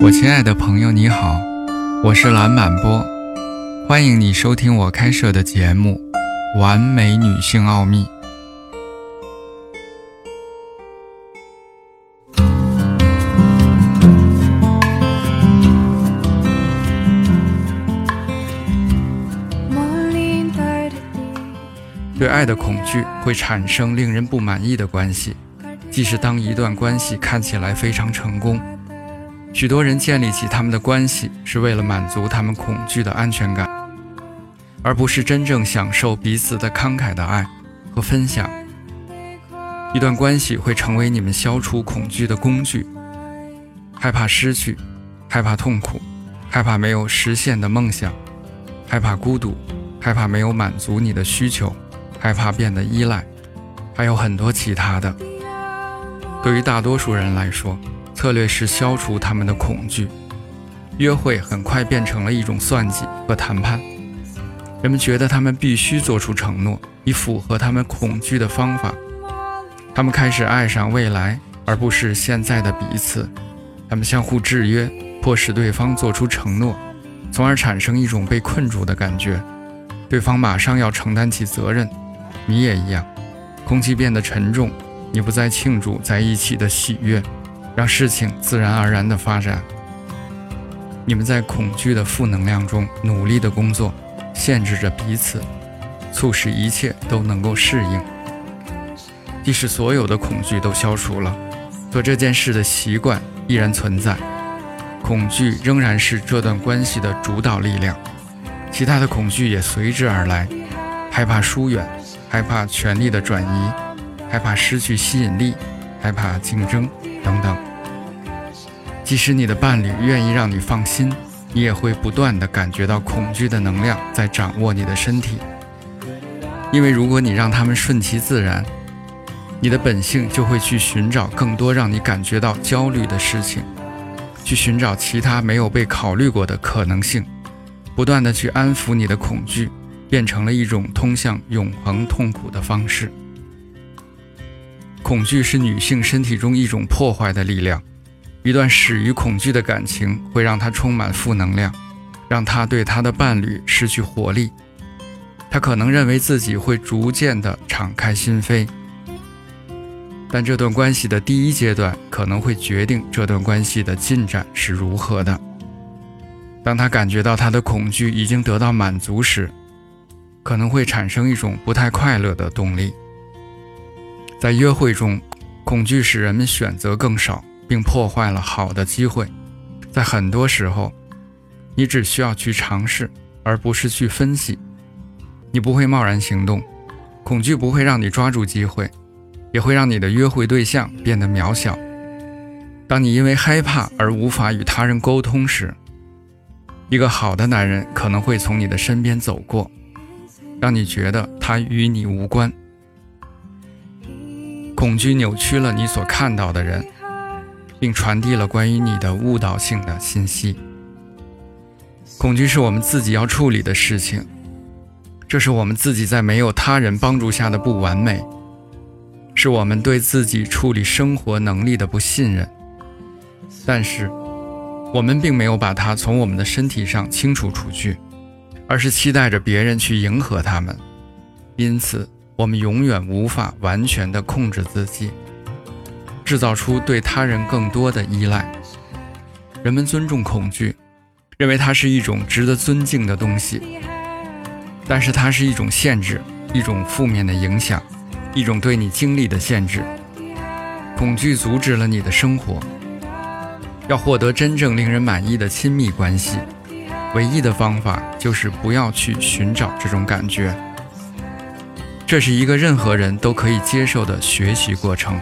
我亲爱的朋友，你好，我是蓝满波，欢迎你收听我开设的节目《完美女性奥秘》。对爱的恐惧会产生令人不满意的关系，即使当一段关系看起来非常成功。许多人建立起他们的关系，是为了满足他们恐惧的安全感，而不是真正享受彼此的慷慨的爱和分享。一段关系会成为你们消除恐惧的工具。害怕失去，害怕痛苦，害怕没有实现的梦想，害怕孤独，害怕没有满足你的需求，害怕变得依赖，还有很多其他的。对于大多数人来说，策略是消除他们的恐惧，约会很快变成了一种算计和谈判。人们觉得他们必须做出承诺，以符合他们恐惧的方法。他们开始爱上未来，而不是现在的彼此。他们相互制约，迫使对方做出承诺，从而产生一种被困住的感觉。对方马上要承担起责任，你也一样。空气变得沉重，你不再庆祝在一起的喜悦。让事情自然而然的发展。你们在恐惧的负能量中努力的工作，限制着彼此，促使一切都能够适应。即使所有的恐惧都消除了，做这件事的习惯依然存在，恐惧仍然是这段关系的主导力量，其他的恐惧也随之而来，害怕疏远，害怕权力的转移，害怕失去吸引力，害怕竞争等等。即使你的伴侣愿意让你放心，你也会不断的感觉到恐惧的能量在掌握你的身体。因为如果你让他们顺其自然，你的本性就会去寻找更多让你感觉到焦虑的事情，去寻找其他没有被考虑过的可能性，不断的去安抚你的恐惧，变成了一种通向永恒痛苦的方式。恐惧是女性身体中一种破坏的力量。一段始于恐惧的感情会让他充满负能量，让他对他的伴侣失去活力。他可能认为自己会逐渐的敞开心扉，但这段关系的第一阶段可能会决定这段关系的进展是如何的。当他感觉到他的恐惧已经得到满足时，可能会产生一种不太快乐的动力。在约会中，恐惧使人们选择更少。并破坏了好的机会。在很多时候，你只需要去尝试，而不是去分析。你不会贸然行动，恐惧不会让你抓住机会，也会让你的约会对象变得渺小。当你因为害怕而无法与他人沟通时，一个好的男人可能会从你的身边走过，让你觉得他与你无关。恐惧扭曲了你所看到的人。并传递了关于你的误导性的信息。恐惧是我们自己要处理的事情，这是我们自己在没有他人帮助下的不完美，是我们对自己处理生活能力的不信任。但是，我们并没有把它从我们的身体上清除出去，而是期待着别人去迎合他们，因此我们永远无法完全的控制自己。制造出对他人更多的依赖。人们尊重恐惧，认为它是一种值得尊敬的东西，但是它是一种限制，一种负面的影响，一种对你精力的限制。恐惧阻止了你的生活。要获得真正令人满意的亲密关系，唯一的方法就是不要去寻找这种感觉。这是一个任何人都可以接受的学习过程。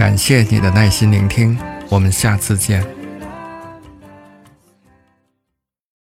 感谢你的耐心聆听，我们下次见。